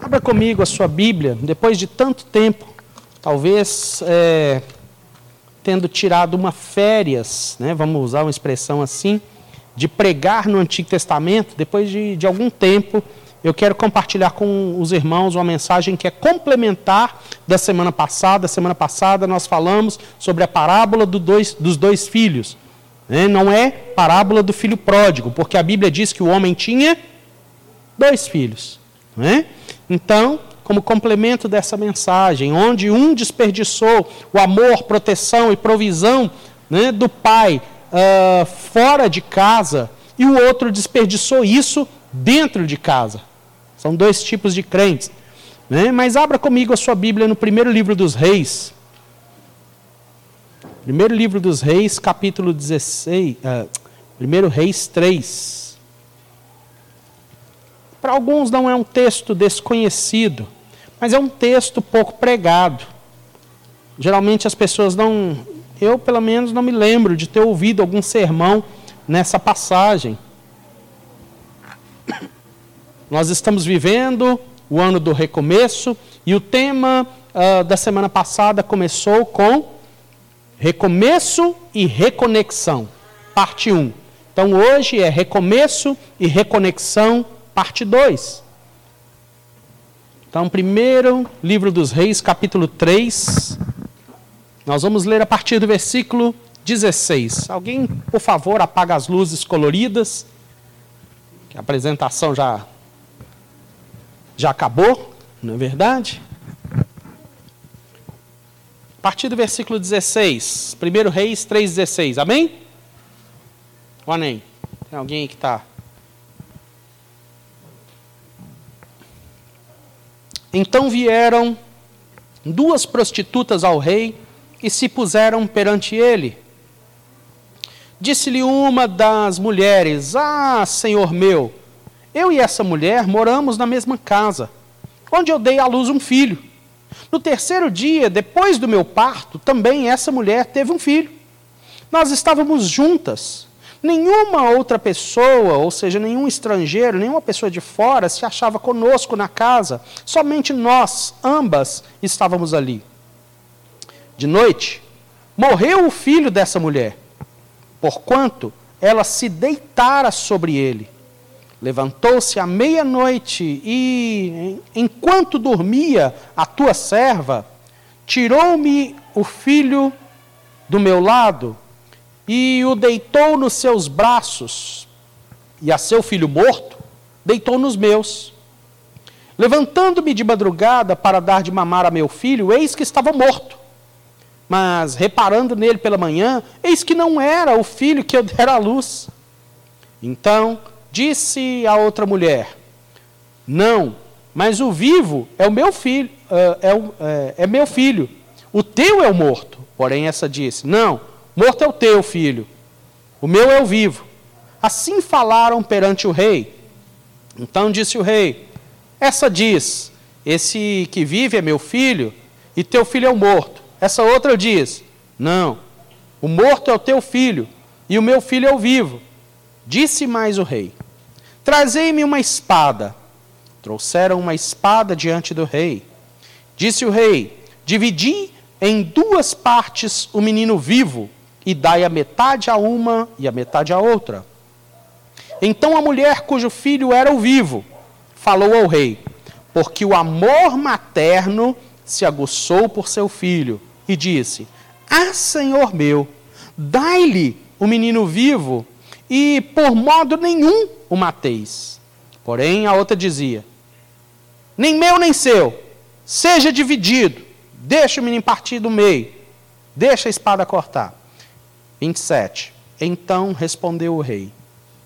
Abra comigo a sua Bíblia, depois de tanto tempo, talvez é, tendo tirado uma férias, né, vamos usar uma expressão assim, de pregar no Antigo Testamento, depois de, de algum tempo, eu quero compartilhar com os irmãos uma mensagem que é complementar da semana passada. Semana passada nós falamos sobre a parábola do dois, dos dois filhos. Né? Não é parábola do filho pródigo, porque a Bíblia diz que o homem tinha dois filhos. Né? Então, como complemento dessa mensagem, onde um desperdiçou o amor, proteção e provisão né, do pai uh, fora de casa, e o outro desperdiçou isso dentro de casa. São dois tipos de crentes. Né? Mas abra comigo a sua Bíblia no primeiro livro dos Reis. Primeiro livro dos Reis, capítulo 16. Uh, primeiro Reis 3. Para alguns não é um texto desconhecido, mas é um texto pouco pregado. Geralmente as pessoas não. Eu, pelo menos, não me lembro de ter ouvido algum sermão nessa passagem. Nós estamos vivendo o ano do recomeço e o tema uh, da semana passada começou com recomeço e reconexão, parte 1. Então hoje é recomeço e reconexão, parte 2. Então, primeiro livro dos Reis, capítulo 3. Nós vamos ler a partir do versículo 16. Alguém, por favor, apaga as luzes coloridas. Que a apresentação já já acabou, não é verdade? A partir do versículo 16, 1 Reis 3,16, amém? Ou amém? Tem alguém que está. Então vieram duas prostitutas ao rei e se puseram perante ele. Disse-lhe uma das mulheres: Ah, senhor meu, eu e essa mulher moramos na mesma casa, onde eu dei à luz um filho. No terceiro dia, depois do meu parto, também essa mulher teve um filho. Nós estávamos juntas. Nenhuma outra pessoa, ou seja, nenhum estrangeiro, nenhuma pessoa de fora se achava conosco na casa. Somente nós, ambas, estávamos ali. De noite, morreu o filho dessa mulher, porquanto ela se deitara sobre ele. Levantou-se à meia-noite e, enquanto dormia a tua serva, tirou-me o filho do meu lado e o deitou nos seus braços, e a seu filho morto deitou nos meus. Levantando-me de madrugada para dar de mamar a meu filho, eis que estava morto. Mas reparando nele pela manhã, eis que não era o filho que eu dera à luz. Então Disse a outra mulher: Não, mas o vivo é o meu filho, é, é, é meu filho. O teu é o morto. Porém, essa disse: Não, morto é o teu filho. O meu é o vivo. Assim falaram perante o rei. Então disse o rei: Essa diz: Esse que vive é meu filho, e teu filho é o morto. Essa outra diz: Não, o morto é o teu filho, e o meu filho é o vivo. Disse mais o rei: Trazei-me uma espada. Trouxeram uma espada diante do rei. Disse o rei: Dividi em duas partes o menino vivo, e dai a metade a uma e a metade a outra. Então a mulher cujo filho era o vivo falou ao rei, porque o amor materno se aguçou por seu filho, e disse: Ah, senhor meu, dai-lhe o menino vivo, e por modo nenhum o mateis. Porém, a outra dizia: Nem meu nem seu, seja dividido, deixa o menino partir do meio, deixa a espada cortar. 27. Então respondeu o rei: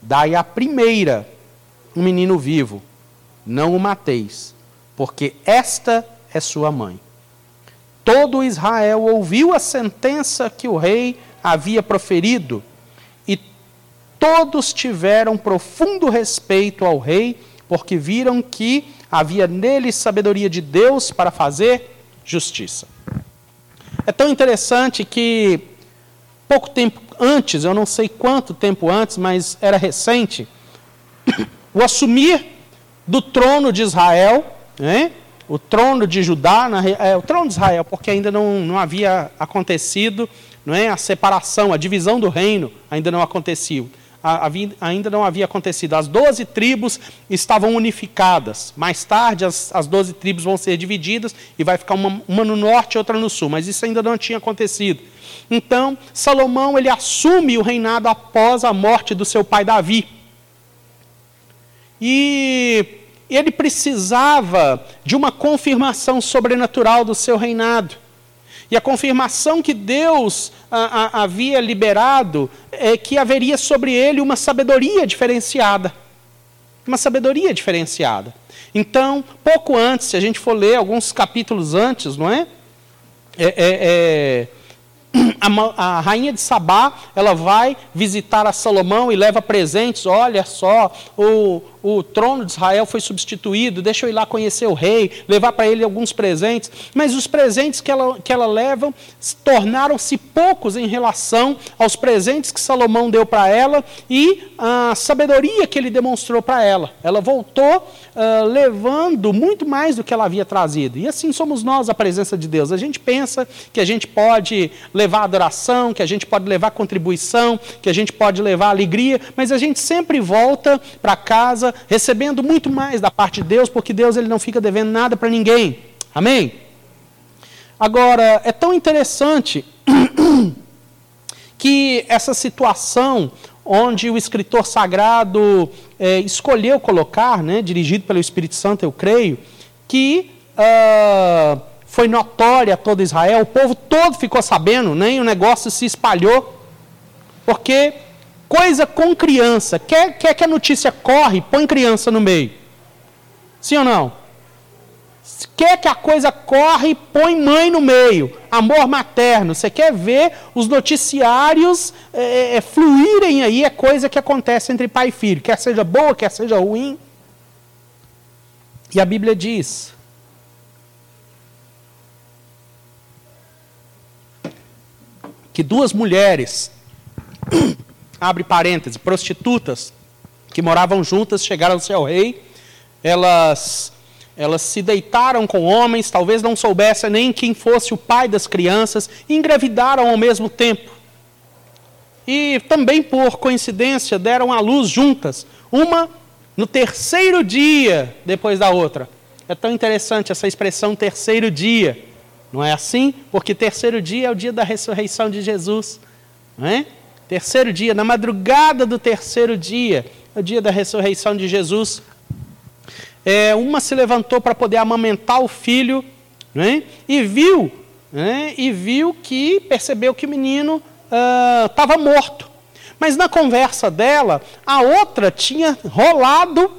Dai a primeira um menino vivo, não o mateis, porque esta é sua mãe. Todo Israel ouviu a sentença que o rei havia proferido todos tiveram profundo respeito ao rei, porque viram que havia nele sabedoria de Deus para fazer justiça. É tão interessante que pouco tempo antes, eu não sei quanto tempo antes, mas era recente, o assumir do trono de Israel né? o trono de Judá, na, é, o trono de Israel, porque ainda não, não havia acontecido não é, a separação, a divisão do reino, ainda não aconteceu. Ainda não havia acontecido. As doze tribos estavam unificadas. Mais tarde, as, as doze tribos vão ser divididas e vai ficar uma, uma no norte e outra no sul, mas isso ainda não tinha acontecido. Então, Salomão ele assume o reinado após a morte do seu pai Davi. E ele precisava de uma confirmação sobrenatural do seu reinado. E a confirmação que Deus a, a, havia liberado é que haveria sobre ele uma sabedoria diferenciada. Uma sabedoria diferenciada. Então, pouco antes, se a gente for ler alguns capítulos antes, não é? é, é, é a, a, rainha de Sabá, ela vai visitar a Salomão e leva presentes. Olha só, o, o trono de Israel foi substituído, deixa eu ir lá conhecer o rei, levar para ele alguns presentes. Mas os presentes que ela, que ela leva tornaram-se poucos em relação aos presentes que Salomão deu para ela e a sabedoria que ele demonstrou para ela. Ela voltou uh, levando muito mais do que ela havia trazido. E assim somos nós, a presença de Deus. A gente pensa que a gente pode levar adoração, que a gente pode levar contribuição, que a gente pode levar alegria, mas a gente sempre volta para casa recebendo muito mais da parte de Deus, porque Deus ele não fica devendo nada para ninguém. Amém? Agora, é tão interessante que essa situação onde o escritor sagrado é, escolheu colocar, né, dirigido pelo Espírito Santo, eu creio, que uh, foi notória a todo Israel, o povo todo ficou sabendo, nem né, o negócio se espalhou, porque Coisa com criança. Quer, quer que a notícia corre, põe criança no meio. Sim ou não? Quer que a coisa corre, põe mãe no meio. Amor materno. Você quer ver os noticiários é, é, fluírem aí, é coisa que acontece entre pai e filho. Quer seja boa, quer seja ruim. E a Bíblia diz que duas mulheres abre parêntese, prostitutas que moravam juntas chegaram-se ao rei, elas, elas se deitaram com homens, talvez não soubessem nem quem fosse o pai das crianças, e engravidaram ao mesmo tempo. E também por coincidência deram à luz juntas, uma no terceiro dia depois da outra. É tão interessante essa expressão terceiro dia, não é assim? Porque terceiro dia é o dia da ressurreição de Jesus, não é? Terceiro dia, na madrugada do terceiro dia, o dia da ressurreição de Jesus, é, uma se levantou para poder amamentar o filho, né, e viu, né, e viu que, percebeu que o menino estava uh, morto. Mas na conversa dela, a outra tinha rolado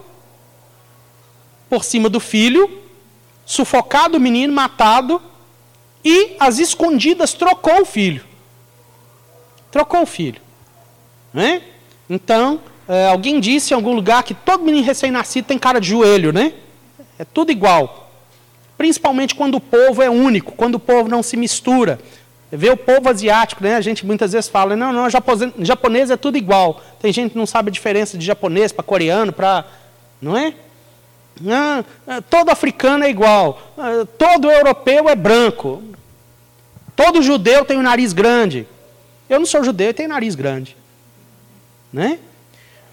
por cima do filho, sufocado o menino, matado, e às escondidas trocou o filho. Trocou o filho. Né? Então, é, alguém disse em algum lugar que todo menino recém-nascido tem cara de joelho, né? É tudo igual. Principalmente quando o povo é único, quando o povo não se mistura. Vê o povo asiático, né? A gente muitas vezes fala, não, não, japonês, é tudo igual. Tem gente que não sabe a diferença de japonês para coreano, para. Não é? Não, é, todo africano é igual. É, todo europeu é branco. Todo judeu tem o um nariz grande. Eu não sou judeu e tenho nariz grande. Né?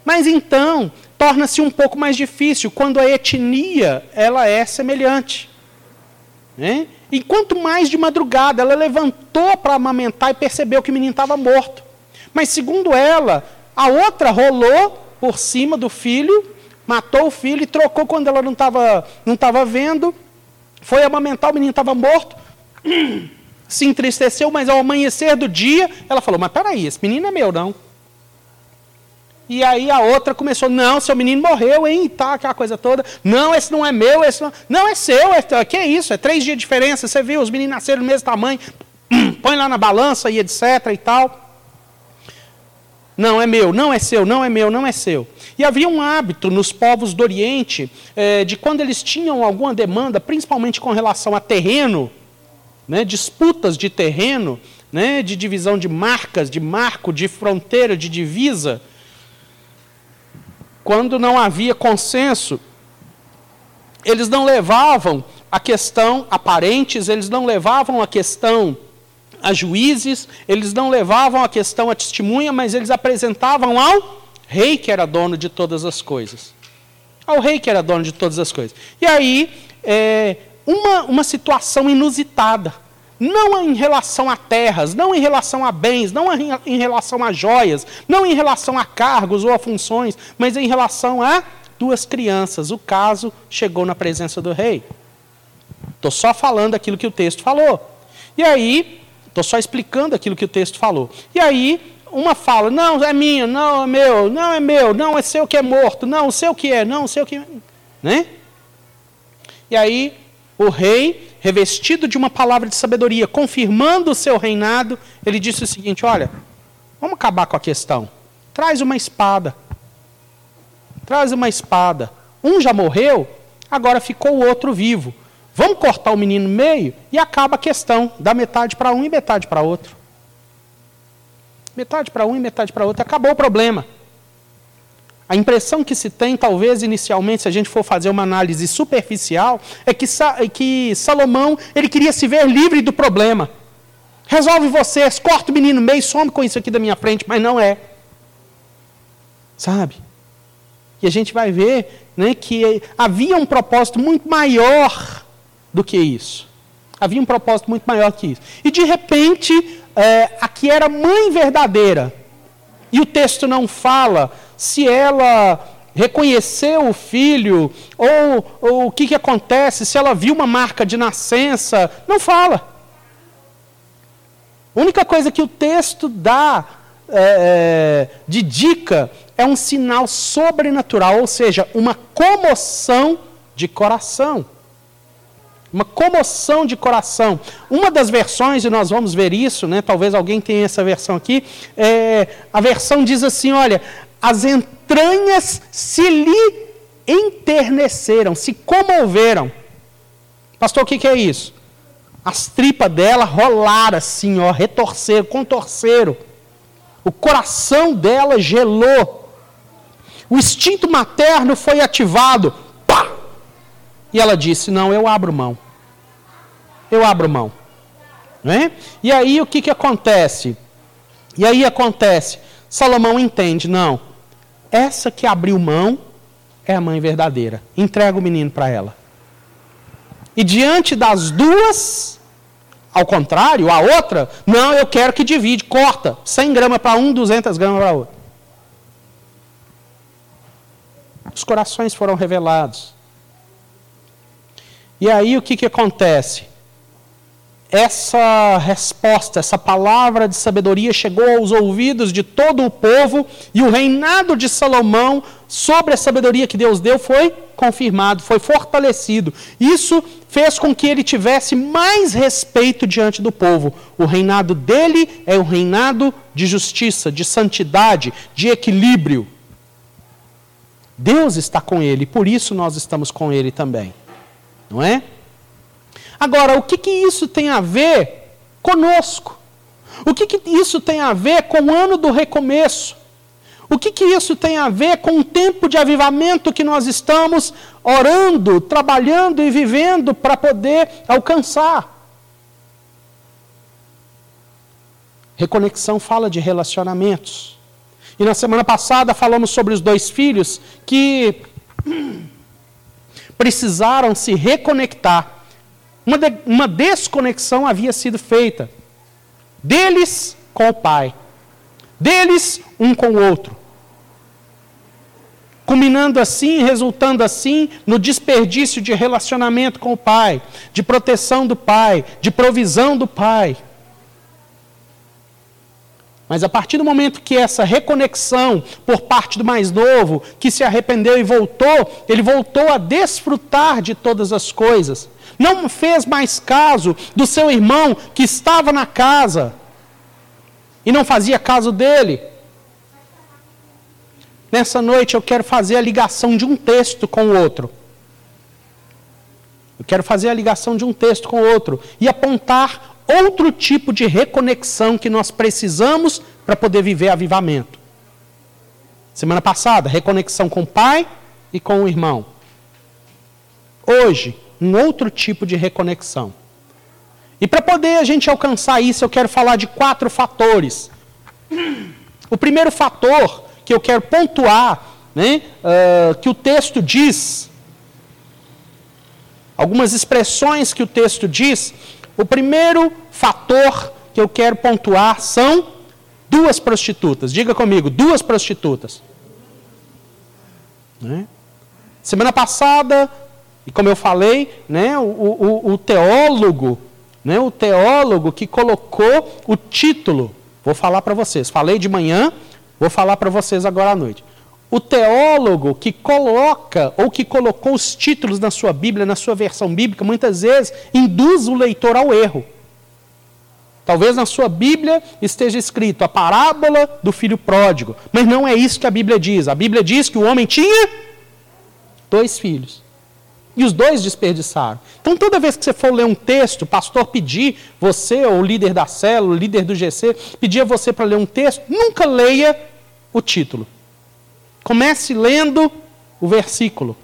Mas então, torna-se um pouco mais difícil quando a etnia ela é semelhante. Né? E quanto mais de madrugada, ela levantou para amamentar e percebeu que o menino estava morto. Mas segundo ela, a outra rolou por cima do filho, matou o filho e trocou quando ela não estava não tava vendo. Foi amamentar, o menino estava morto. se entristeceu, mas ao amanhecer do dia, ela falou: Mas peraí, esse menino é meu, não. E aí a outra começou: Não, seu menino morreu, hein? Tá, aquela coisa toda. Não, esse não é meu, esse não. Não, é seu. É, que é isso? É três dias de diferença. Você viu, os meninos nasceram do mesmo tamanho. Põe lá na balança e etc e tal. Não é meu, não é seu, não é meu, não é seu. E havia um hábito nos povos do Oriente é, de quando eles tinham alguma demanda, principalmente com relação a terreno, né, disputas de terreno, né, de divisão de marcas, de marco, de fronteira, de divisa, quando não havia consenso, eles não levavam a questão a parentes, eles não levavam a questão a juízes, eles não levavam a questão a testemunha, mas eles apresentavam ao rei que era dono de todas as coisas. Ao rei que era dono de todas as coisas. E aí, é, uma, uma situação inusitada. Não em relação a terras, não em relação a bens, não em relação a joias, não em relação a cargos ou a funções, mas em relação a duas crianças. O caso chegou na presença do rei. Estou só falando aquilo que o texto falou. E aí, estou só explicando aquilo que o texto falou. E aí, uma fala, não, é minha, não, é meu, não é meu, não, é seu que é morto, não, seu que é, não, seu que é. Né? E aí, o rei, revestido de uma palavra de sabedoria, confirmando o seu reinado, ele disse o seguinte: olha, vamos acabar com a questão. Traz uma espada. Traz uma espada. Um já morreu, agora ficou o outro vivo. Vamos cortar o menino no meio e acaba a questão. Dá metade para um e metade para outro. Metade para um e metade para outro. Acabou o problema. A impressão que se tem, talvez inicialmente, se a gente for fazer uma análise superficial, é que, é que Salomão ele queria se ver livre do problema. Resolve vocês, corta o menino no meio, some com isso aqui da minha frente, mas não é. Sabe? E a gente vai ver né, que havia um propósito muito maior do que isso. Havia um propósito muito maior que isso. E de repente, é, aqui era mãe verdadeira. E o texto não fala se ela reconheceu o filho, ou, ou o que, que acontece, se ela viu uma marca de nascença. Não fala. A única coisa que o texto dá é, é de dica é um sinal sobrenatural, ou seja, uma comoção de coração uma comoção de coração. Uma das versões, e nós vamos ver isso, né, talvez alguém tenha essa versão aqui, é, a versão diz assim: olha, as entranhas se lhe enterneceram, se comoveram. Pastor, o que, que é isso? As tripas dela rolaram assim, ó, retorceram, contorceram. O coração dela gelou. O instinto materno foi ativado. Pá! E ela disse: Não, eu abro mão eu abro mão. Né? E aí o que, que acontece? E aí acontece, Salomão entende, não, essa que abriu mão é a mãe verdadeira. Entrega o menino para ela. E diante das duas, ao contrário, a outra, não, eu quero que divide, corta. 100 gramas para um, 200 gramas para outro. Os corações foram revelados. E aí o que, que acontece? Essa resposta, essa palavra de sabedoria chegou aos ouvidos de todo o povo e o reinado de Salomão sobre a sabedoria que Deus deu foi confirmado, foi fortalecido. Isso fez com que ele tivesse mais respeito diante do povo. O reinado dele é o reinado de justiça, de santidade, de equilíbrio. Deus está com ele, por isso nós estamos com ele também. Não é? Agora, o que, que isso tem a ver conosco? O que, que isso tem a ver com o ano do recomeço? O que, que isso tem a ver com o tempo de avivamento que nós estamos orando, trabalhando e vivendo para poder alcançar? Reconexão fala de relacionamentos. E na semana passada falamos sobre os dois filhos que precisaram se reconectar uma, de, uma desconexão havia sido feita deles com o Pai, deles um com o outro. Culminando assim, resultando assim no desperdício de relacionamento com o Pai, de proteção do Pai, de provisão do Pai. Mas a partir do momento que essa reconexão por parte do mais novo, que se arrependeu e voltou, ele voltou a desfrutar de todas as coisas. Não fez mais caso do seu irmão que estava na casa e não fazia caso dele. Nessa noite eu quero fazer a ligação de um texto com o outro. Eu quero fazer a ligação de um texto com o outro e apontar outro tipo de reconexão que nós precisamos para poder viver avivamento. Semana passada, reconexão com o pai e com o irmão. hoje um outro tipo de reconexão. E para poder a gente alcançar isso, eu quero falar de quatro fatores. O primeiro fator que eu quero pontuar, né, uh, que o texto diz, algumas expressões que o texto diz, o primeiro fator que eu quero pontuar são duas prostitutas. Diga comigo, duas prostitutas. Né? Semana passada, e como eu falei, né, o, o, o teólogo, né, o teólogo que colocou o título, vou falar para vocês, falei de manhã, vou falar para vocês agora à noite. O teólogo que coloca ou que colocou os títulos na sua Bíblia, na sua versão bíblica, muitas vezes induz o leitor ao erro. Talvez na sua Bíblia esteja escrito a parábola do filho pródigo, mas não é isso que a Bíblia diz. A Bíblia diz que o homem tinha dois filhos. E os dois desperdiçaram. Então, toda vez que você for ler um texto, o pastor pedir, você, ou o líder da célula, o líder do GC, pedir a você para ler um texto, nunca leia o título. Comece lendo o versículo.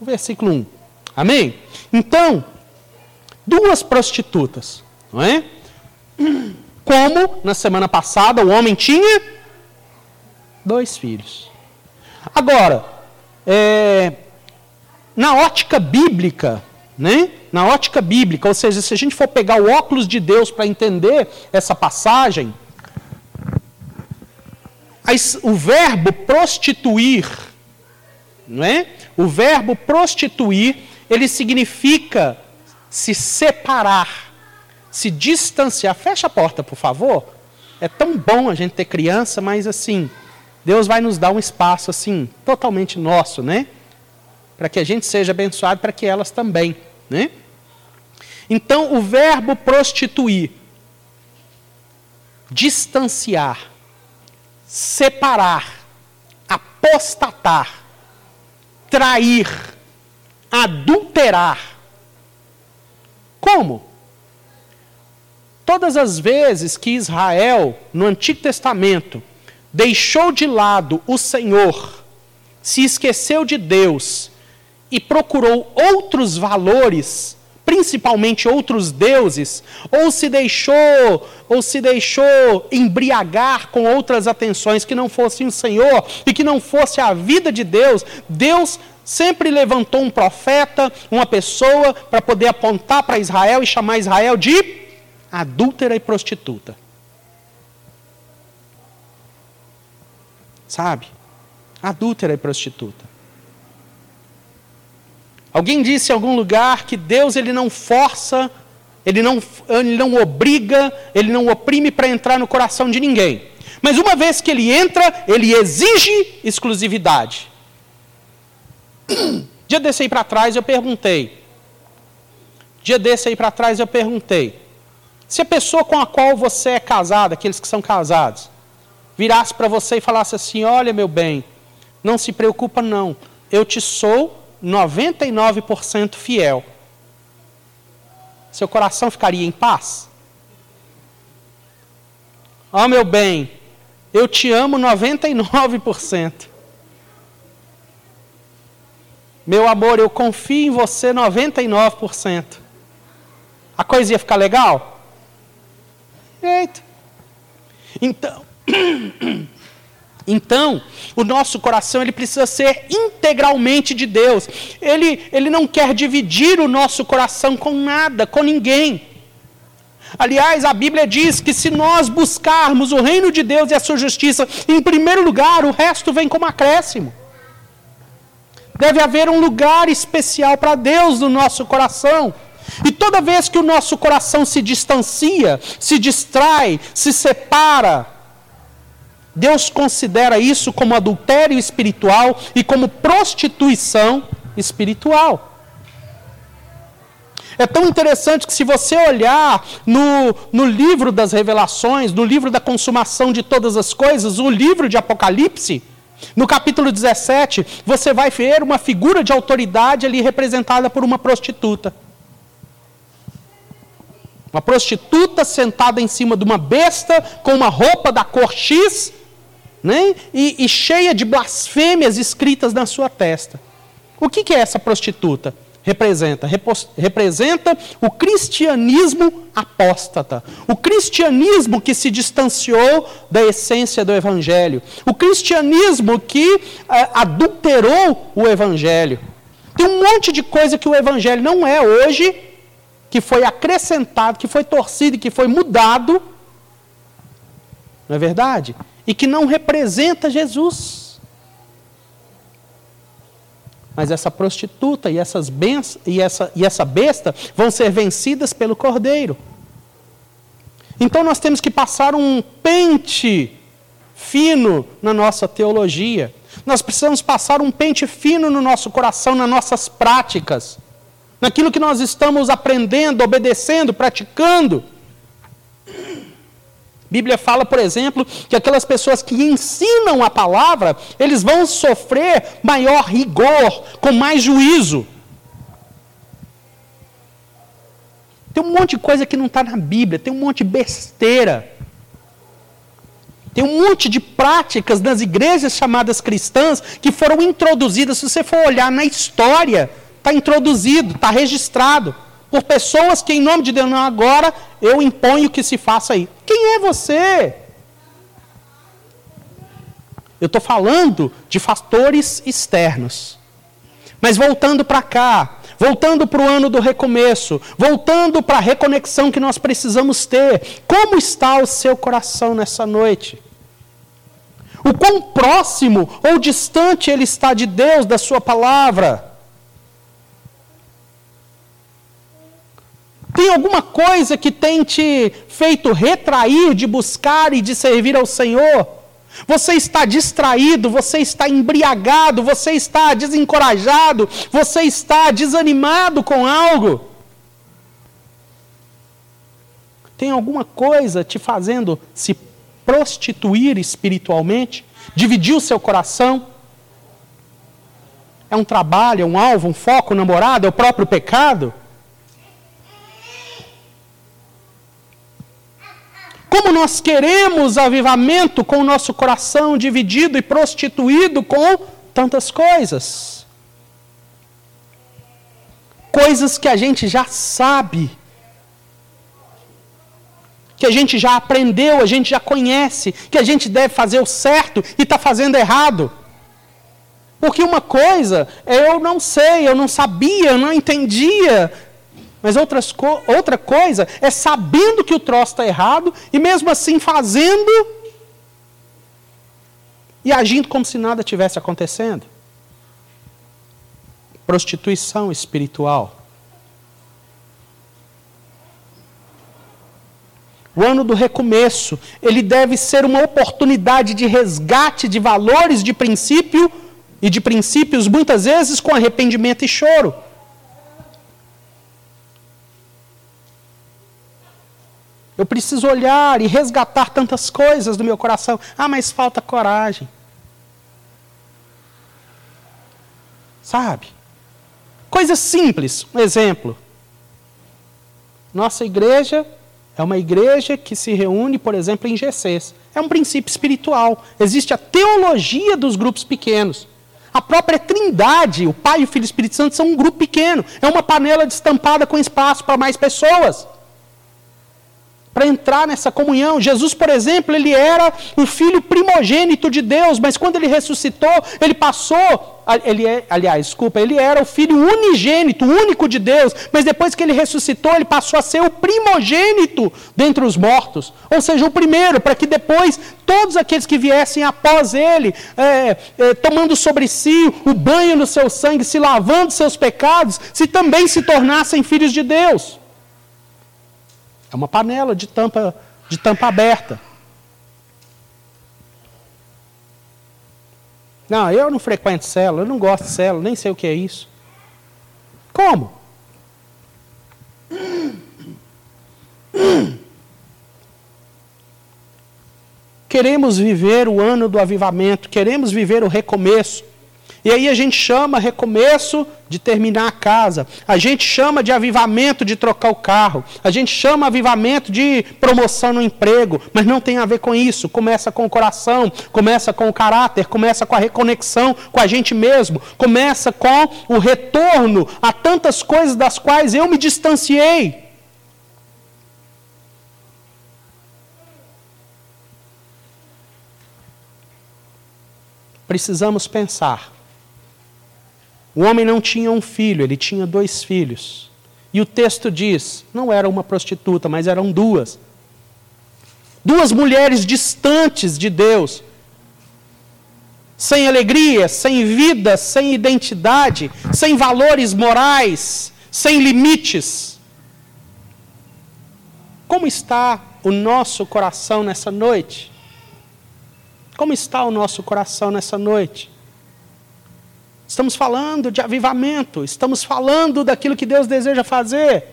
O versículo 1. Amém? Então, duas prostitutas, não é? Como na semana passada o homem tinha dois filhos. Agora, é, na ótica bíblica, né? Na ótica bíblica, ou seja, se a gente for pegar o óculos de Deus para entender essa passagem, o verbo prostituir, não é? O verbo prostituir, ele significa se separar, se distanciar. Fecha a porta, por favor. É tão bom a gente ter criança, mas assim, Deus vai nos dar um espaço assim, totalmente nosso, né? Para que a gente seja abençoado, para que elas também. Né? Então, o verbo prostituir, distanciar, separar, apostatar, trair, adulterar. Como? Todas as vezes que Israel, no Antigo Testamento, deixou de lado o Senhor, se esqueceu de Deus e procurou outros valores, principalmente outros deuses, ou se deixou, ou se deixou embriagar com outras atenções que não fossem o Senhor e que não fosse a vida de Deus, Deus sempre levantou um profeta, uma pessoa para poder apontar para Israel e chamar Israel de adúltera e prostituta. Sabe? Adúltera e prostituta. Alguém disse em algum lugar que Deus ele não força, ele não, ele não obriga, ele não oprime para entrar no coração de ninguém. Mas uma vez que ele entra, ele exige exclusividade. Dia desse aí para trás eu perguntei. Dia desse aí para trás eu perguntei. Se a pessoa com a qual você é casado, aqueles que são casados, virasse para você e falasse assim: Olha, meu bem, não se preocupa, não. Eu te sou 99% fiel, seu coração ficaria em paz? Ó oh, meu bem, eu te amo 99%. Meu amor, eu confio em você 99%. A coisa ia ficar legal? Eita. Então, Então, o nosso coração ele precisa ser integralmente de Deus. Ele, ele não quer dividir o nosso coração com nada, com ninguém. Aliás, a Bíblia diz que se nós buscarmos o reino de Deus e a sua justiça, em primeiro lugar, o resto vem como acréscimo. Deve haver um lugar especial para Deus no nosso coração. E toda vez que o nosso coração se distancia, se distrai, se separa, Deus considera isso como adultério espiritual e como prostituição espiritual. É tão interessante que, se você olhar no, no livro das revelações, no livro da consumação de todas as coisas, o livro de Apocalipse, no capítulo 17, você vai ver uma figura de autoridade ali representada por uma prostituta. Uma prostituta sentada em cima de uma besta com uma roupa da cor X né? e, e cheia de blasfêmias escritas na sua testa. O que, que é essa prostituta? representa? representa o cristianismo apóstata. O cristianismo que se distanciou da essência do evangelho. O cristianismo que é, adulterou o evangelho. Tem um monte de coisa que o evangelho não é hoje, que foi acrescentado, que foi torcido, que foi mudado. Não é verdade? E que não representa Jesus. Mas essa prostituta e, essas bens, e, essa, e essa besta vão ser vencidas pelo cordeiro. Então nós temos que passar um pente fino na nossa teologia. Nós precisamos passar um pente fino no nosso coração, nas nossas práticas, naquilo que nós estamos aprendendo, obedecendo, praticando. Bíblia fala, por exemplo, que aquelas pessoas que ensinam a palavra, eles vão sofrer maior rigor, com mais juízo. Tem um monte de coisa que não está na Bíblia, tem um monte de besteira. Tem um monte de práticas nas igrejas chamadas cristãs que foram introduzidas. Se você for olhar na história, está introduzido, está registrado por pessoas que, em nome de Deus, não, agora eu imponho que se faça aí. Quem é você? Eu estou falando de fatores externos. Mas voltando para cá, voltando para o ano do recomeço, voltando para a reconexão que nós precisamos ter, como está o seu coração nessa noite? O quão próximo ou distante ele está de Deus, da Sua palavra? Tem alguma coisa que tem te feito retrair de buscar e de servir ao Senhor? Você está distraído, você está embriagado, você está desencorajado, você está desanimado com algo? Tem alguma coisa te fazendo se prostituir espiritualmente? Dividir o seu coração? É um trabalho, é um alvo, um foco, um namorado, é o próprio pecado? Como nós queremos avivamento com o nosso coração dividido e prostituído com tantas coisas. Coisas que a gente já sabe, que a gente já aprendeu, a gente já conhece, que a gente deve fazer o certo e está fazendo errado. Porque uma coisa é eu não sei, eu não sabia, eu não entendia, mas outras co outra coisa é sabendo que o troço está errado e mesmo assim fazendo e agindo como se nada tivesse acontecendo. Prostituição espiritual. O ano do recomeço, ele deve ser uma oportunidade de resgate de valores de princípio e de princípios muitas vezes com arrependimento e choro. Eu preciso olhar e resgatar tantas coisas do meu coração. Ah, mas falta coragem. Sabe? Coisas simples. Um exemplo. Nossa igreja é uma igreja que se reúne, por exemplo, em GCs. É um princípio espiritual. Existe a teologia dos grupos pequenos. A própria Trindade, o Pai, o Filho e o Espírito Santo são um grupo pequeno. É uma panela destampada com espaço para mais pessoas para entrar nessa comunhão. Jesus, por exemplo, ele era o filho primogênito de Deus, mas quando ele ressuscitou, ele passou, ele é, aliás, desculpa, ele era o filho unigênito, único de Deus, mas depois que ele ressuscitou, ele passou a ser o primogênito dentre os mortos, ou seja, o primeiro, para que depois todos aqueles que viessem após ele, é, é, tomando sobre si o banho no seu sangue, se lavando seus pecados, se também se tornassem filhos de Deus. É uma panela de tampa, de tampa aberta. Não, eu não frequento célula, eu não gosto de célula, nem sei o que é isso. Como? Queremos viver o ano do avivamento, queremos viver o recomeço. E aí a gente chama recomeço de terminar a casa. A gente chama de avivamento de trocar o carro. A gente chama avivamento de promoção no emprego. Mas não tem a ver com isso. Começa com o coração, começa com o caráter, começa com a reconexão com a gente mesmo. Começa com o retorno a tantas coisas das quais eu me distanciei. Precisamos pensar o homem não tinha um filho, ele tinha dois filhos. E o texto diz: não era uma prostituta, mas eram duas. Duas mulheres distantes de Deus, sem alegria, sem vida, sem identidade, sem valores morais, sem limites. Como está o nosso coração nessa noite? Como está o nosso coração nessa noite? Estamos falando de avivamento, estamos falando daquilo que Deus deseja fazer.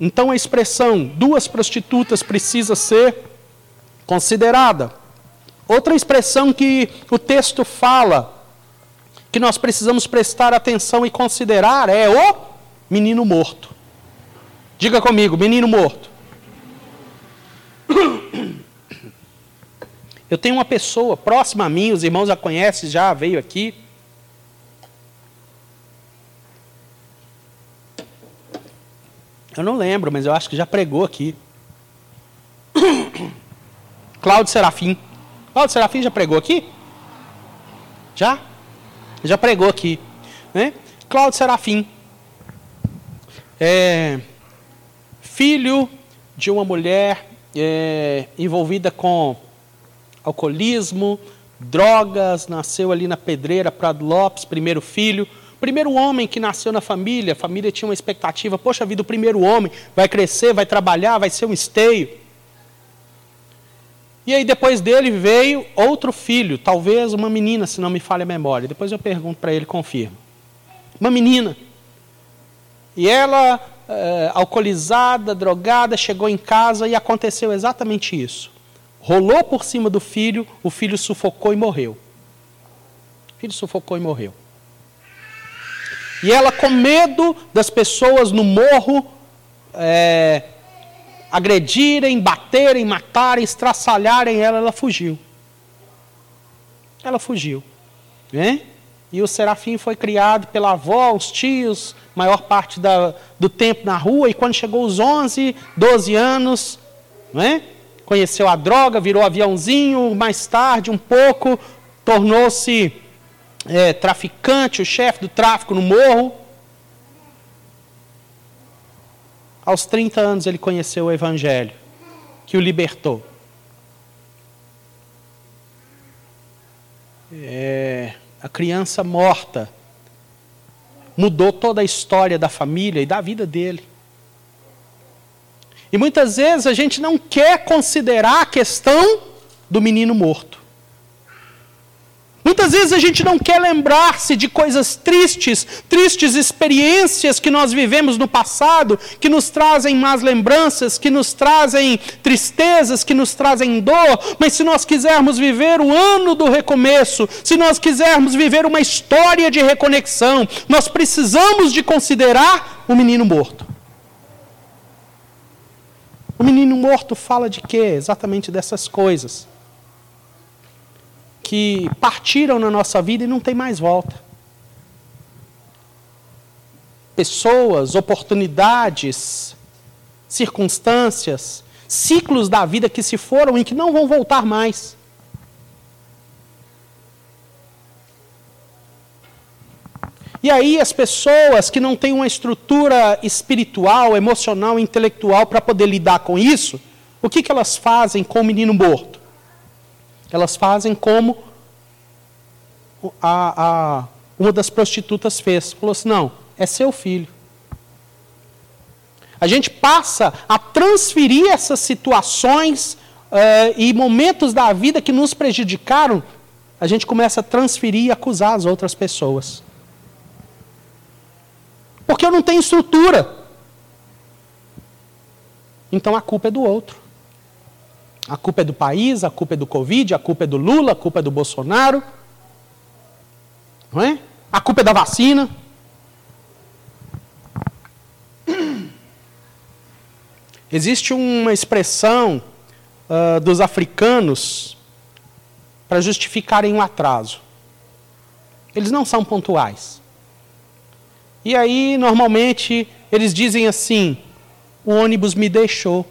Então a expressão duas prostitutas precisa ser considerada. Outra expressão que o texto fala, que nós precisamos prestar atenção e considerar, é o menino morto. Diga comigo, menino morto. Eu tenho uma pessoa próxima a mim, os irmãos a conhecem, já veio aqui. Eu não lembro, mas eu acho que já pregou aqui. Cláudio Serafim. Cláudio Serafim já pregou aqui? Já? Já pregou aqui. Né? Cláudio Serafim. É, filho de uma mulher é, envolvida com alcoolismo, drogas, nasceu ali na pedreira Prado Lopes, primeiro filho. Primeiro homem que nasceu na família, a família tinha uma expectativa, poxa vida, o primeiro homem vai crescer, vai trabalhar, vai ser um esteio. E aí depois dele veio outro filho, talvez uma menina, se não me falha a memória. Depois eu pergunto para ele, confirma. Uma menina. E ela, é, alcoolizada, drogada, chegou em casa e aconteceu exatamente isso rolou por cima do filho, o filho sufocou e morreu. O filho sufocou e morreu. E ela, com medo das pessoas no morro é, agredirem, baterem, matarem, estraçalharem ela, ela fugiu. Ela fugiu. Né? E o Serafim foi criado pela avó, os tios, maior parte da, do tempo na rua, e quando chegou os 11, 12 anos, não é? Conheceu a droga, virou aviãozinho, mais tarde, um pouco, tornou-se é, traficante, o chefe do tráfico no morro. Aos 30 anos ele conheceu o Evangelho, que o libertou. É, a criança morta mudou toda a história da família e da vida dele. E muitas vezes a gente não quer considerar a questão do menino morto. Muitas vezes a gente não quer lembrar-se de coisas tristes, tristes experiências que nós vivemos no passado, que nos trazem más lembranças, que nos trazem tristezas, que nos trazem dor, mas se nós quisermos viver o ano do recomeço, se nós quisermos viver uma história de reconexão, nós precisamos de considerar o menino morto. O menino morto fala de quê? Exatamente dessas coisas. Que partiram na nossa vida e não tem mais volta. Pessoas, oportunidades, circunstâncias, ciclos da vida que se foram e que não vão voltar mais. E aí as pessoas que não têm uma estrutura espiritual, emocional, intelectual para poder lidar com isso, o que, que elas fazem com o menino morto? Elas fazem como a, a, uma das prostitutas fez. Falou assim: não, é seu filho. A gente passa a transferir essas situações uh, e momentos da vida que nos prejudicaram, a gente começa a transferir e acusar as outras pessoas. Porque eu não tenho estrutura. Então a culpa é do outro. A culpa é do país, a culpa é do Covid, a culpa é do Lula, a culpa é do Bolsonaro. Não é? A culpa é da vacina. Existe uma expressão uh, dos africanos para justificarem um atraso. Eles não são pontuais. E aí, normalmente, eles dizem assim: o ônibus me deixou. O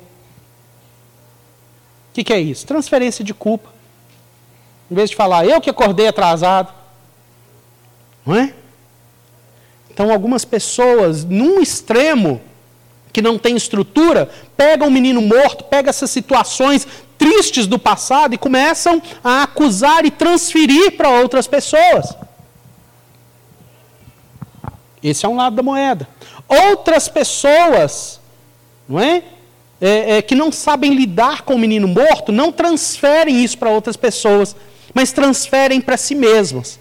que, que é isso? Transferência de culpa. Em vez de falar, eu que acordei atrasado. Não é? Então, algumas pessoas, num extremo, que não tem estrutura, pegam o menino morto, pegam essas situações tristes do passado e começam a acusar e transferir para outras pessoas. Esse é um lado da moeda. Outras pessoas, não é? é, é que não sabem lidar com o menino morto, não transferem isso para outras pessoas, mas transferem para si mesmas.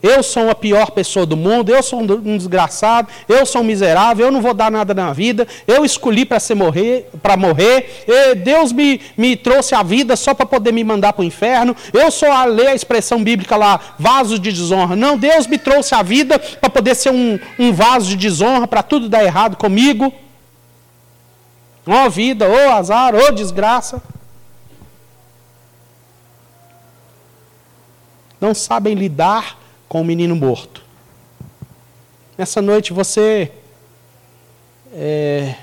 Eu sou a pior pessoa do mundo, eu sou um desgraçado, eu sou um miserável, eu não vou dar nada na vida, eu escolhi para morrer, para morrer, Deus me, me trouxe a vida só para poder me mandar para o inferno, eu sou a ler a expressão bíblica lá, vaso de desonra. Não, Deus me trouxe a vida para poder ser um, um vaso de desonra, para tudo dar errado comigo. Ó vida, oh, azar, oh, desgraça. Não sabem lidar com o menino morto. Nessa noite você é,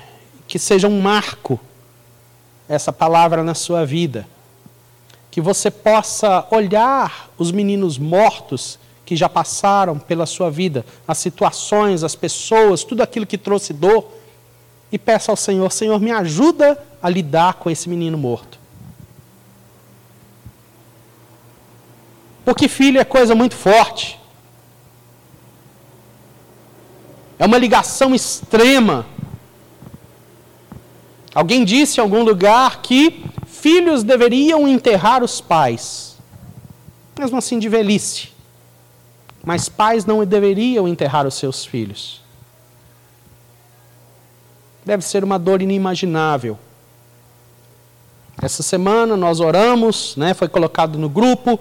que seja um marco essa palavra na sua vida, que você possa olhar os meninos mortos que já passaram pela sua vida, as situações, as pessoas, tudo aquilo que trouxe dor, e peça ao Senhor: Senhor, me ajuda a lidar com esse menino morto. Porque filho é coisa muito forte. É uma ligação extrema. Alguém disse em algum lugar que filhos deveriam enterrar os pais, mesmo assim de velhice. Mas pais não deveriam enterrar os seus filhos. Deve ser uma dor inimaginável. Essa semana nós oramos, né, foi colocado no grupo,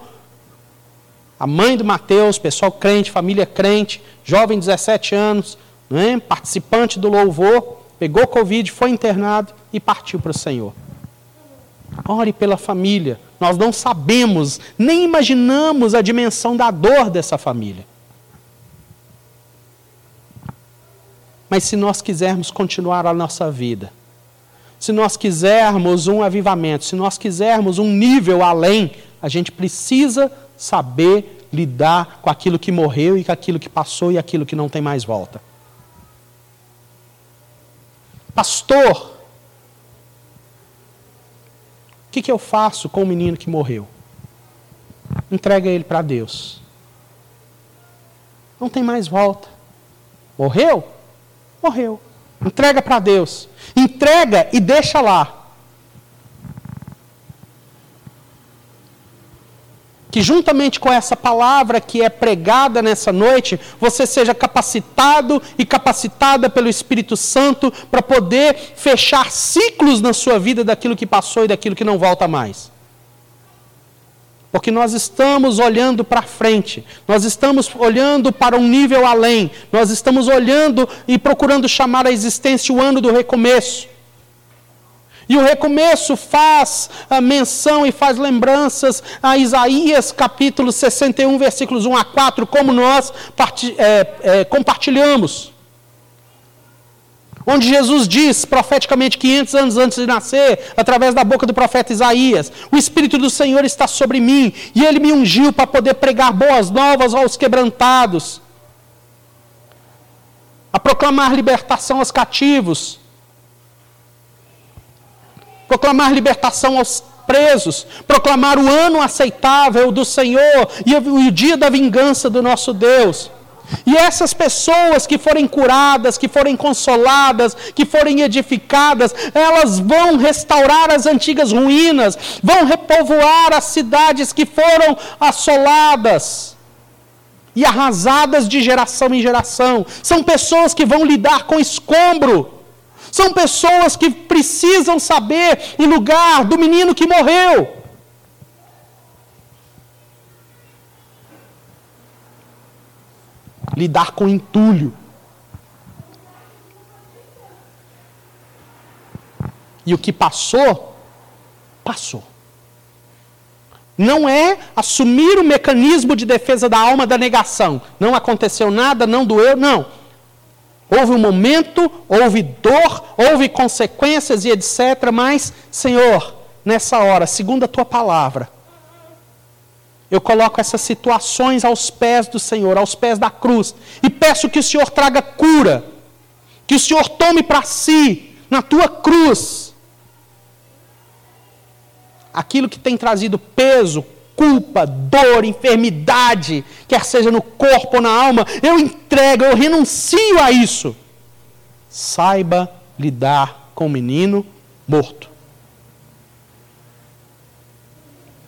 a mãe do Mateus, pessoal crente, família crente, jovem 17 anos, né, participante do louvor, pegou Covid, foi internado e partiu para o Senhor. Ore pela família. Nós não sabemos, nem imaginamos a dimensão da dor dessa família. Mas se nós quisermos continuar a nossa vida, se nós quisermos um avivamento, se nós quisermos um nível além, a gente precisa saber lidar com aquilo que morreu e com aquilo que passou e aquilo que não tem mais volta. Pastor, o que, que eu faço com o menino que morreu? Entrega ele para Deus. Não tem mais volta. Morreu? Morreu. Entrega para Deus. Entrega e deixa lá. Que juntamente com essa palavra que é pregada nessa noite, você seja capacitado e capacitada pelo Espírito Santo para poder fechar ciclos na sua vida daquilo que passou e daquilo que não volta mais. Porque nós estamos olhando para frente, nós estamos olhando para um nível além, nós estamos olhando e procurando chamar a existência o ano do recomeço. E o recomeço faz a menção e faz lembranças a Isaías capítulo 61, versículos 1 a 4, como nós é, é, compartilhamos. Onde Jesus diz, profeticamente 500 anos antes de nascer, através da boca do profeta Isaías: O Espírito do Senhor está sobre mim, e ele me ungiu para poder pregar boas novas aos quebrantados, a proclamar libertação aos cativos proclamar libertação aos presos, proclamar o ano aceitável do Senhor e o dia da vingança do nosso Deus. E essas pessoas que forem curadas, que forem consoladas, que forem edificadas, elas vão restaurar as antigas ruínas, vão repovoar as cidades que foram assoladas e arrasadas de geração em geração. São pessoas que vão lidar com escombro São pessoas que precisam saber o lugar do menino que morreu. Lidar com entulho. E o que passou, passou. Não é assumir o mecanismo de defesa da alma da negação. Não aconteceu nada, não doeu, não. Houve um momento, houve dor, houve consequências e etc. Mas, Senhor, nessa hora, segundo a tua palavra, eu coloco essas situações aos pés do Senhor, aos pés da cruz, e peço que o Senhor traga cura, que o Senhor tome para si, na tua cruz, aquilo que tem trazido peso, culpa, dor, enfermidade, quer seja no corpo ou na alma, eu entrego, eu renuncio a isso. Saiba lidar com o menino morto.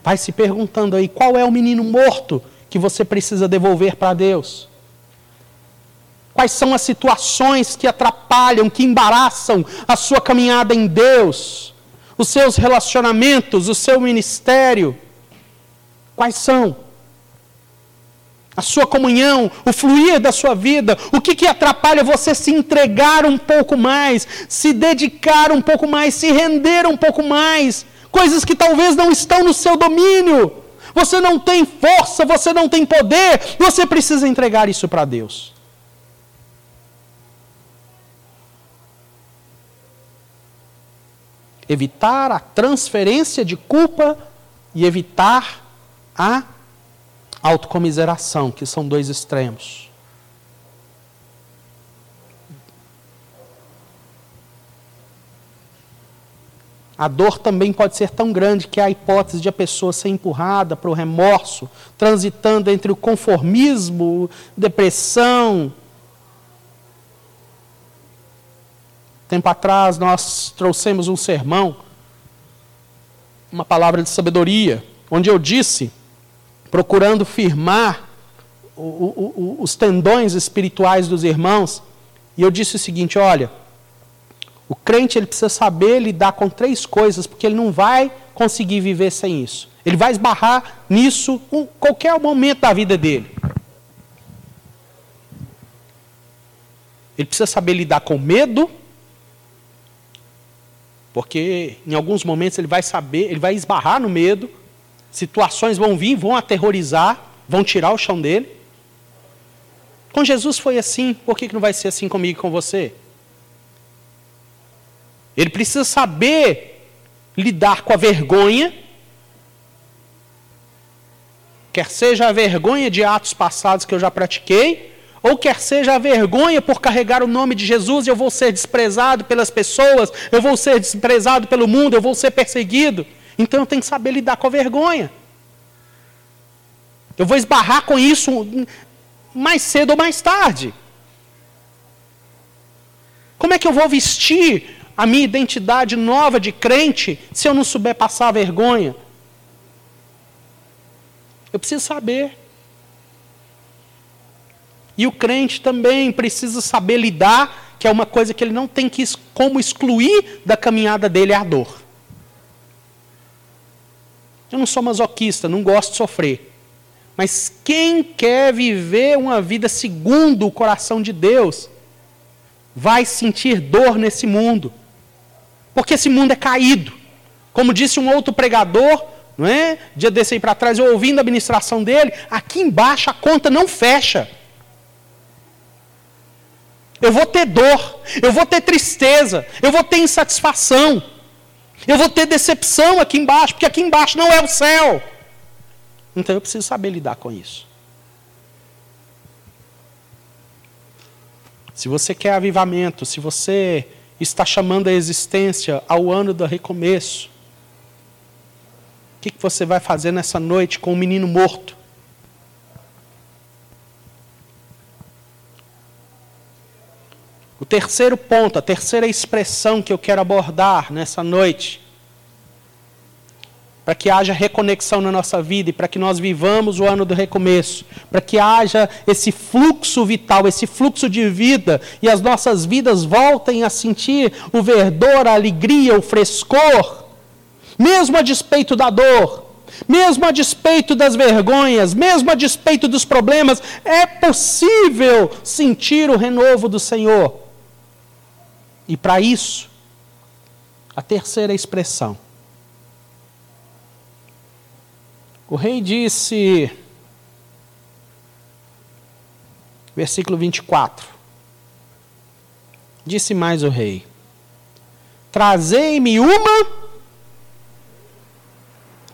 Vai se perguntando aí, qual é o menino morto que você precisa devolver para Deus? Quais são as situações que atrapalham, que embaraçam a sua caminhada em Deus? os seus relacionamentos, o seu ministério. Quais são? A sua comunhão, o fluir da sua vida, o que, que atrapalha você se entregar um pouco mais, se dedicar um pouco mais, se render um pouco mais, coisas que talvez não estão no seu domínio. Você não tem força, você não tem poder, você precisa entregar isso para Deus. evitar a transferência de culpa e evitar a autocomiseração, que são dois extremos. A dor também pode ser tão grande que há a hipótese de a pessoa ser empurrada para o remorso, transitando entre o conformismo, depressão, Tempo atrás nós trouxemos um sermão, uma palavra de sabedoria, onde eu disse, procurando firmar o, o, o, os tendões espirituais dos irmãos, e eu disse o seguinte: olha, o crente ele precisa saber lidar com três coisas, porque ele não vai conseguir viver sem isso. Ele vai esbarrar nisso em qualquer momento da vida dele. Ele precisa saber lidar com medo, porque em alguns momentos ele vai saber, ele vai esbarrar no medo, situações vão vir, vão aterrorizar, vão tirar o chão dele. Com Jesus foi assim, por que não vai ser assim comigo e com você? Ele precisa saber lidar com a vergonha, quer seja a vergonha de atos passados que eu já pratiquei, ou quer seja a vergonha por carregar o nome de Jesus, eu vou ser desprezado pelas pessoas, eu vou ser desprezado pelo mundo, eu vou ser perseguido. Então eu tenho que saber lidar com a vergonha. Eu vou esbarrar com isso mais cedo ou mais tarde. Como é que eu vou vestir a minha identidade nova de crente se eu não souber passar a vergonha? Eu preciso saber. E o crente também precisa saber lidar, que é uma coisa que ele não tem que como excluir da caminhada dele é a dor. Eu não sou masoquista, não gosto de sofrer. Mas quem quer viver uma vida segundo o coração de Deus, vai sentir dor nesse mundo. Porque esse mundo é caído. Como disse um outro pregador, não é? Dia desse aí para trás, eu ouvindo a ministração dele, aqui embaixo a conta não fecha. Eu vou ter dor, eu vou ter tristeza, eu vou ter insatisfação, eu vou ter decepção aqui embaixo, porque aqui embaixo não é o céu. Então eu preciso saber lidar com isso. Se você quer avivamento, se você está chamando a existência ao ano do recomeço, o que, que você vai fazer nessa noite com o menino morto? O terceiro ponto, a terceira expressão que eu quero abordar nessa noite. Para que haja reconexão na nossa vida e para que nós vivamos o ano do recomeço, para que haja esse fluxo vital, esse fluxo de vida e as nossas vidas voltem a sentir o verdor, a alegria, o frescor, mesmo a despeito da dor, mesmo a despeito das vergonhas, mesmo a despeito dos problemas, é possível sentir o renovo do Senhor. E para isso, a terceira expressão O rei disse, versículo 24: Disse mais o rei: Trazei-me uma,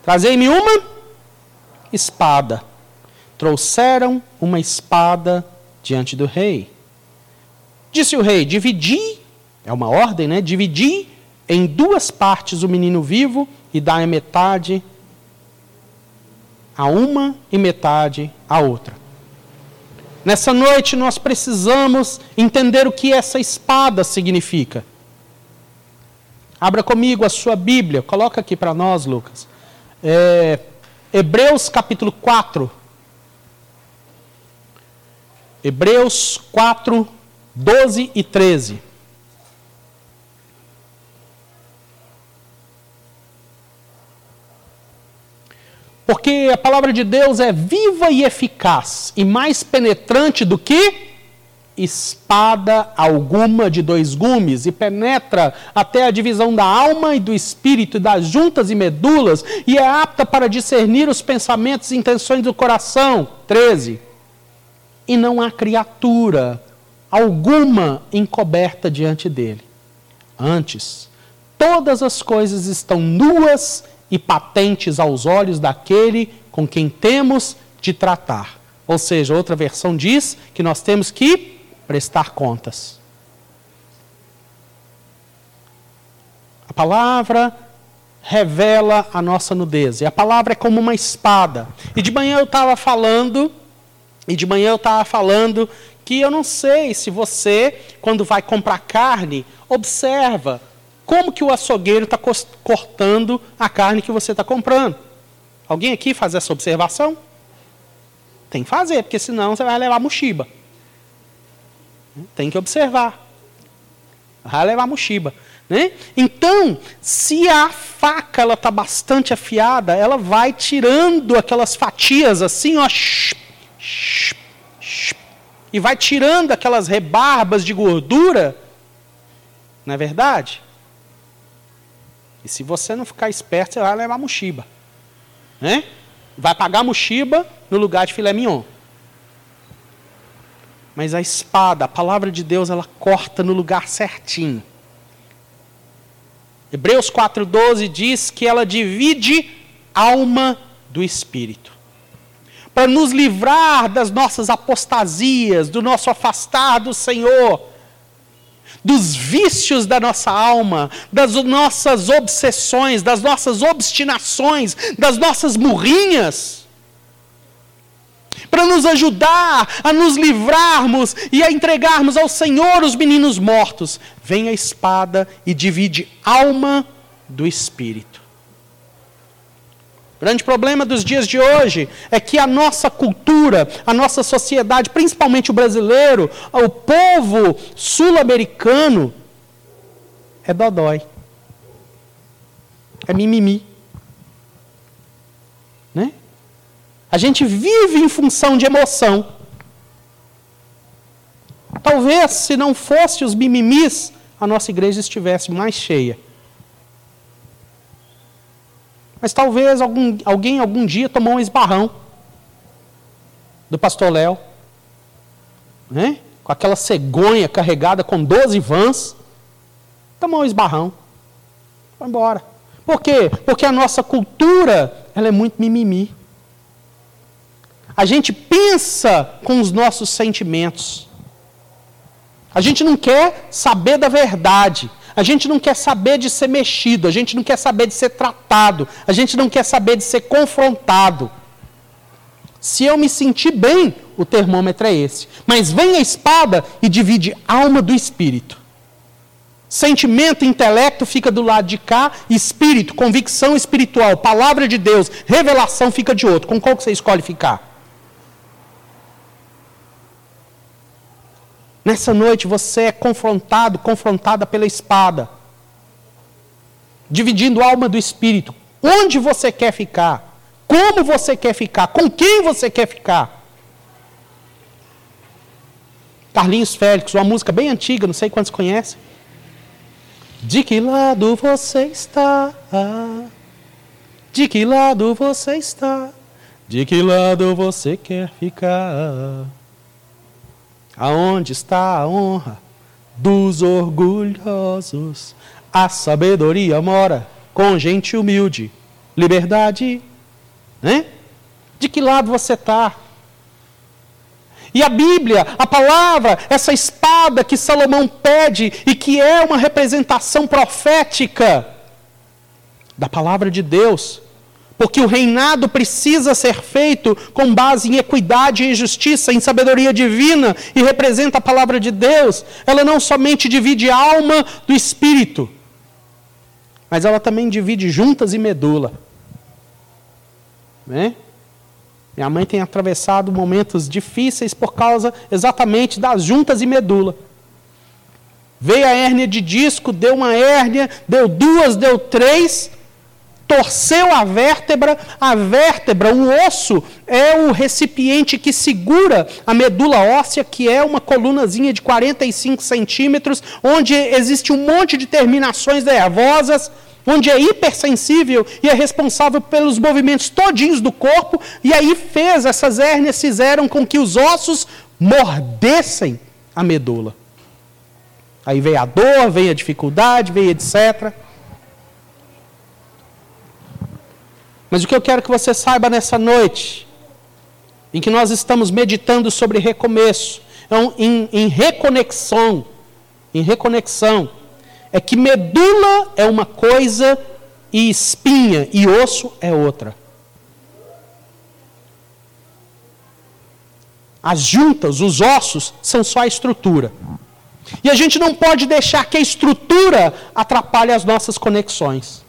trazei-me uma espada. Trouxeram uma espada diante do rei. Disse o rei: Dividi, é uma ordem, né? Dividi em duas partes o menino vivo e dai metade a uma e metade a outra. Nessa noite nós precisamos entender o que essa espada significa. Abra comigo a sua Bíblia, coloca aqui para nós, Lucas. É, Hebreus capítulo 4. Hebreus 4, 12 e 13. Porque a palavra de Deus é viva e eficaz e mais penetrante do que espada alguma de dois gumes e penetra até a divisão da alma e do espírito, e das juntas e medulas, e é apta para discernir os pensamentos e intenções do coração. 13. E não há criatura alguma encoberta diante dele. Antes, todas as coisas estão nuas e patentes aos olhos daquele com quem temos de tratar. Ou seja, outra versão diz que nós temos que prestar contas. A palavra revela a nossa nudez. E a palavra é como uma espada. E de manhã eu estava falando, e de manhã eu estava falando que eu não sei se você, quando vai comprar carne, observa como que o açougueiro está cortando a carne que você está comprando? Alguém aqui faz essa observação? Tem que fazer, porque senão você vai levar mochiba. Tem que observar. Vai levar mochiba. Né? Então, se a faca ela está bastante afiada, ela vai tirando aquelas fatias assim, ó, e vai tirando aquelas rebarbas de gordura, não é verdade? E se você não ficar esperto, você vai levar mochiba. Né? Vai pagar mochiba no lugar de filé mignon. Mas a espada, a palavra de Deus, ela corta no lugar certinho. Hebreus 4,12 diz que ela divide alma do espírito. Para nos livrar das nossas apostasias, do nosso afastar do Senhor dos vícios da nossa alma, das nossas obsessões, das nossas obstinações, das nossas murrinhas, para nos ajudar a nos livrarmos e a entregarmos ao Senhor os meninos mortos. Vem a espada e divide alma do espírito grande problema dos dias de hoje é que a nossa cultura, a nossa sociedade, principalmente o brasileiro, o povo sul-americano, é dodói. É mimimi. Né? A gente vive em função de emoção. Talvez, se não fosse os mimimis, a nossa igreja estivesse mais cheia. Mas talvez algum, alguém algum dia tomou um esbarrão do pastor Léo, né? com aquela cegonha carregada com 12 vans, tomou um esbarrão, foi embora. Por quê? Porque a nossa cultura ela é muito mimimi. A gente pensa com os nossos sentimentos. A gente não quer saber da verdade. A gente não quer saber de ser mexido, a gente não quer saber de ser tratado, a gente não quer saber de ser confrontado. Se eu me sentir bem, o termômetro é esse. Mas vem a espada e divide alma do espírito. Sentimento, intelecto fica do lado de cá, espírito, convicção espiritual, palavra de Deus, revelação fica de outro. Com qual que você escolhe ficar? Nessa noite você é confrontado, confrontada pela espada, dividindo alma do espírito. Onde você quer ficar? Como você quer ficar? Com quem você quer ficar? Carlinhos Félix, uma música bem antiga, não sei quantos conhecem. De que lado você está? De que lado você está? De que lado você quer ficar? Aonde está a honra dos orgulhosos? A sabedoria mora com gente humilde. Liberdade, né? De que lado você está? E a Bíblia, a palavra, essa espada que Salomão pede e que é uma representação profética da palavra de Deus. Porque o reinado precisa ser feito com base em equidade e justiça, em sabedoria divina, e representa a palavra de Deus. Ela não somente divide a alma do espírito, mas ela também divide juntas e medula. Né? Minha mãe tem atravessado momentos difíceis por causa exatamente das juntas e medula. Veio a hérnia de disco, deu uma hérnia, deu duas, deu três, torceu a vértebra. A vértebra, o osso, é o recipiente que segura a medula óssea, que é uma colunazinha de 45 centímetros, onde existe um monte de terminações nervosas onde é hipersensível e é responsável pelos movimentos todinhos do corpo, e aí fez, essas hérnias fizeram com que os ossos mordessem a medula. Aí veio a dor, veio a dificuldade, veio etc. Mas o que eu quero que você saiba nessa noite, em que nós estamos meditando sobre recomeço, em, em reconexão, em reconexão, é que medula é uma coisa e espinha e osso é outra. As juntas, os ossos, são só a estrutura. E a gente não pode deixar que a estrutura atrapalhe as nossas conexões.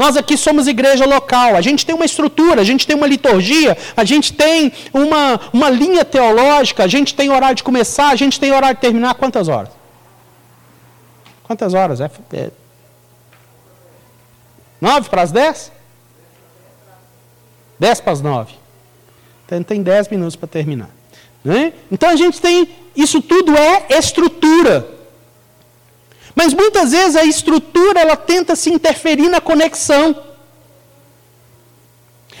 Nós aqui somos igreja local, a gente tem uma estrutura, a gente tem uma liturgia, a gente tem uma, uma linha teológica, a gente tem horário de começar, a gente tem horário de terminar. Quantas horas? Quantas horas? É, é nove para as dez? Dez para as nove. Então tem dez minutos para terminar. Né? Então a gente tem. Isso tudo é estrutura. Mas muitas vezes a estrutura ela tenta se interferir na conexão.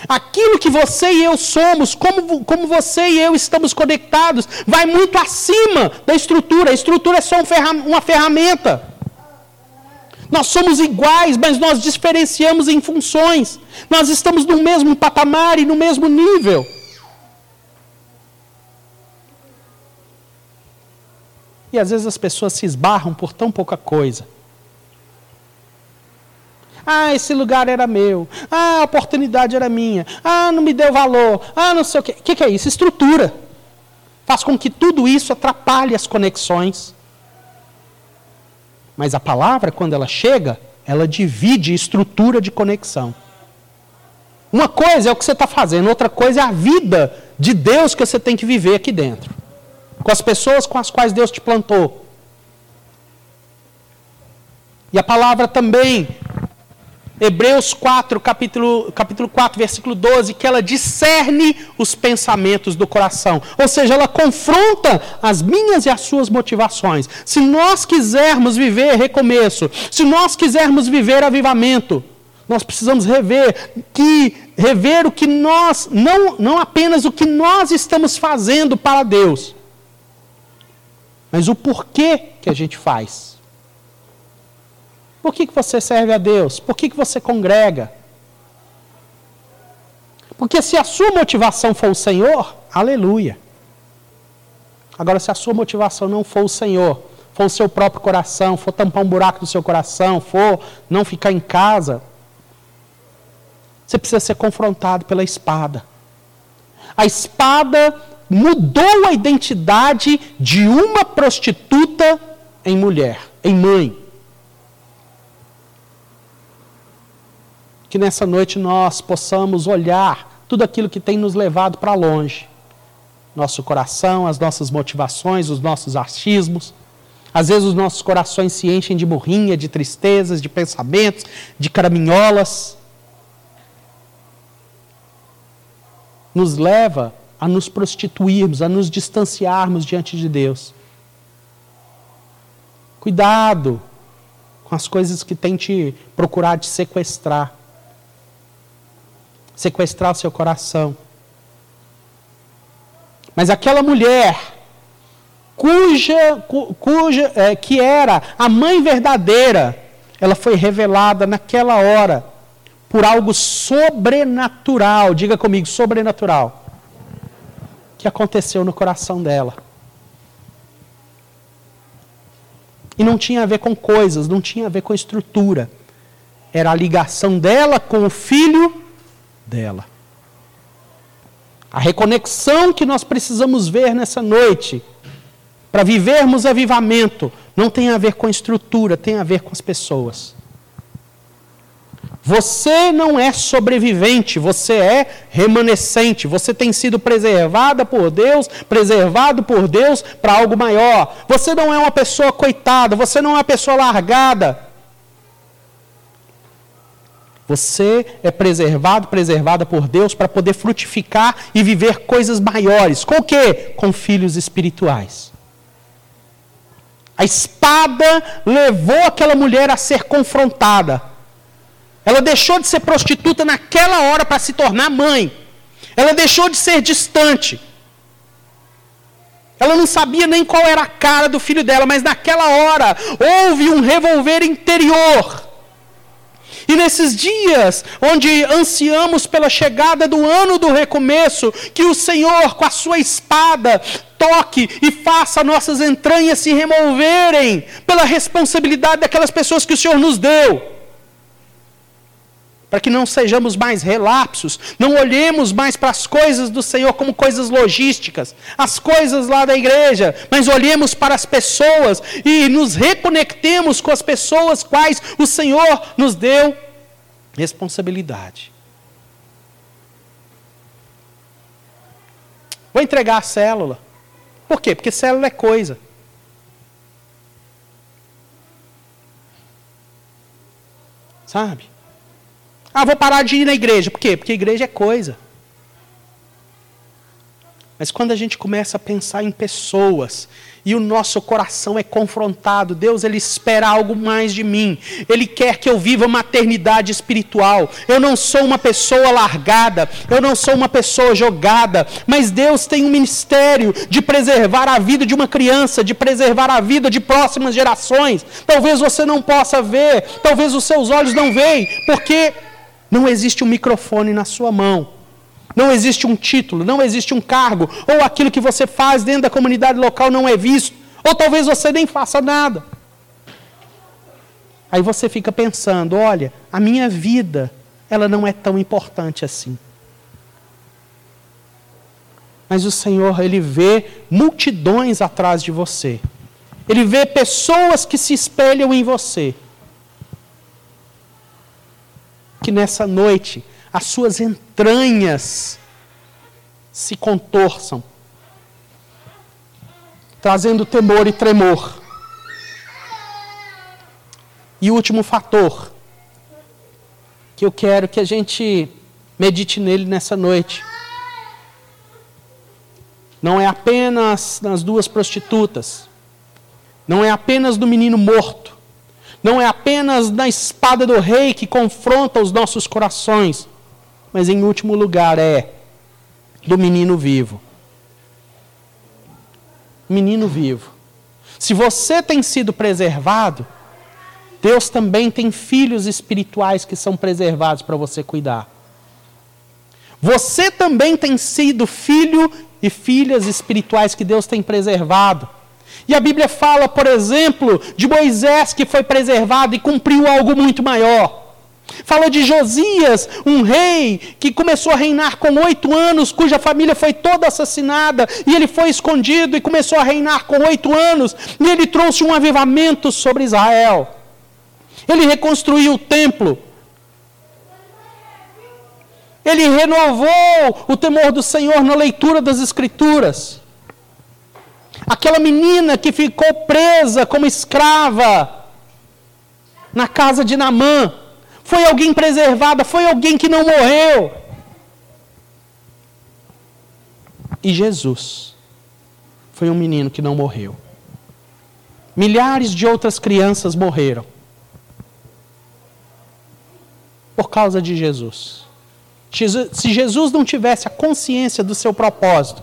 Aquilo que você e eu somos, como, como você e eu estamos conectados, vai muito acima da estrutura. A estrutura é só uma ferramenta. Nós somos iguais, mas nós diferenciamos em funções. Nós estamos no mesmo patamar e no mesmo nível. E às vezes as pessoas se esbarram por tão pouca coisa. Ah, esse lugar era meu. Ah, a oportunidade era minha. Ah, não me deu valor. Ah, não sei o quê. O que é isso? Estrutura. Faz com que tudo isso atrapalhe as conexões. Mas a palavra, quando ela chega, ela divide estrutura de conexão. Uma coisa é o que você está fazendo, outra coisa é a vida de Deus que você tem que viver aqui dentro. Com as pessoas com as quais Deus te plantou. E a palavra também Hebreus 4, capítulo, capítulo 4, versículo 12, que ela discerne os pensamentos do coração. Ou seja, ela confronta as minhas e as suas motivações. Se nós quisermos viver recomeço, se nós quisermos viver avivamento, nós precisamos rever que rever o que nós não não apenas o que nós estamos fazendo para Deus, mas o porquê que a gente faz. Por que, que você serve a Deus? Por que, que você congrega? Porque se a sua motivação for o Senhor, aleluia. Agora, se a sua motivação não for o Senhor, for o seu próprio coração, for tampar um buraco do seu coração, for não ficar em casa, você precisa ser confrontado pela espada. A espada mudou a identidade de uma prostituta em mulher. em mãe. Que nessa noite nós possamos olhar tudo aquilo que tem nos levado para longe. Nosso coração, as nossas motivações, os nossos achismos. Às vezes os nossos corações se enchem de burrinha, de tristezas, de pensamentos, de caraminholas. Nos leva a nos prostituirmos, a nos distanciarmos diante de Deus. Cuidado com as coisas que têm te procurar te sequestrar sequestrar o seu coração. Mas aquela mulher, cuja, cuja é, que era a mãe verdadeira, ela foi revelada naquela hora por algo sobrenatural. Diga comigo, sobrenatural. Que aconteceu no coração dela. E não tinha a ver com coisas, não tinha a ver com estrutura. Era a ligação dela com o filho dela. A reconexão que nós precisamos ver nessa noite, para vivermos avivamento, não tem a ver com estrutura, tem a ver com as pessoas. Você não é sobrevivente, você é remanescente. Você tem sido preservada por Deus, preservado por Deus para algo maior. Você não é uma pessoa coitada, você não é uma pessoa largada. Você é preservado, preservada por Deus para poder frutificar e viver coisas maiores. Com o quê? Com filhos espirituais. A espada levou aquela mulher a ser confrontada. Ela deixou de ser prostituta naquela hora para se tornar mãe. Ela deixou de ser distante. Ela não sabia nem qual era a cara do filho dela, mas naquela hora houve um revolver interior e nesses dias, onde ansiamos pela chegada do ano do recomeço, que o Senhor, com a sua espada, toque e faça nossas entranhas se removerem pela responsabilidade daquelas pessoas que o Senhor nos deu. Para que não sejamos mais relapsos, não olhemos mais para as coisas do Senhor como coisas logísticas, as coisas lá da igreja, mas olhemos para as pessoas e nos reconectemos com as pessoas quais o Senhor nos deu responsabilidade. Vou entregar a célula. Por quê? Porque célula é coisa. Sabe? Ah, vou parar de ir na igreja. Por quê? Porque igreja é coisa. Mas quando a gente começa a pensar em pessoas e o nosso coração é confrontado, Deus ele espera algo mais de mim. Ele quer que eu viva maternidade espiritual. Eu não sou uma pessoa largada, eu não sou uma pessoa jogada, mas Deus tem um ministério de preservar a vida de uma criança, de preservar a vida de próximas gerações. Talvez você não possa ver, talvez os seus olhos não veem, porque não existe um microfone na sua mão. Não existe um título, não existe um cargo, ou aquilo que você faz dentro da comunidade local não é visto, ou talvez você nem faça nada. Aí você fica pensando, olha, a minha vida, ela não é tão importante assim. Mas o Senhor, ele vê multidões atrás de você. Ele vê pessoas que se espelham em você. Que nessa noite as suas entranhas se contorçam, trazendo temor e tremor. E último fator, que eu quero que a gente medite nele nessa noite, não é apenas nas duas prostitutas, não é apenas do menino morto, não é apenas na espada do rei que confronta os nossos corações, mas em último lugar é do menino vivo. Menino vivo. Se você tem sido preservado, Deus também tem filhos espirituais que são preservados para você cuidar. Você também tem sido filho e filhas espirituais que Deus tem preservado. E a Bíblia fala, por exemplo, de Moisés que foi preservado e cumpriu algo muito maior. Falou de Josias, um rei que começou a reinar com oito anos, cuja família foi toda assassinada, e ele foi escondido e começou a reinar com oito anos, e ele trouxe um avivamento sobre Israel. Ele reconstruiu o templo. Ele renovou o temor do Senhor na leitura das Escrituras. Aquela menina que ficou presa como escrava na casa de Namã, foi alguém preservada, foi alguém que não morreu. E Jesus foi um menino que não morreu. Milhares de outras crianças morreram por causa de Jesus. Se Jesus não tivesse a consciência do seu propósito,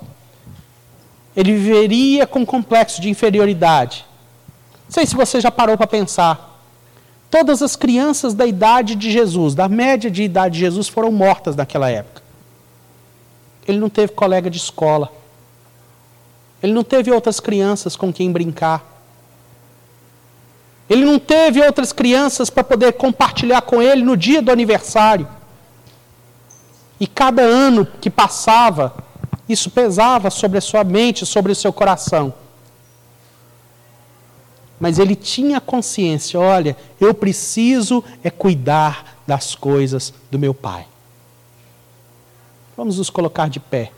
ele viveria com complexo de inferioridade. Não sei se você já parou para pensar. Todas as crianças da idade de Jesus, da média de idade de Jesus, foram mortas naquela época. Ele não teve colega de escola. Ele não teve outras crianças com quem brincar. Ele não teve outras crianças para poder compartilhar com ele no dia do aniversário. E cada ano que passava, isso pesava sobre a sua mente, sobre o seu coração. Mas ele tinha consciência: olha, eu preciso é cuidar das coisas do meu pai. Vamos nos colocar de pé.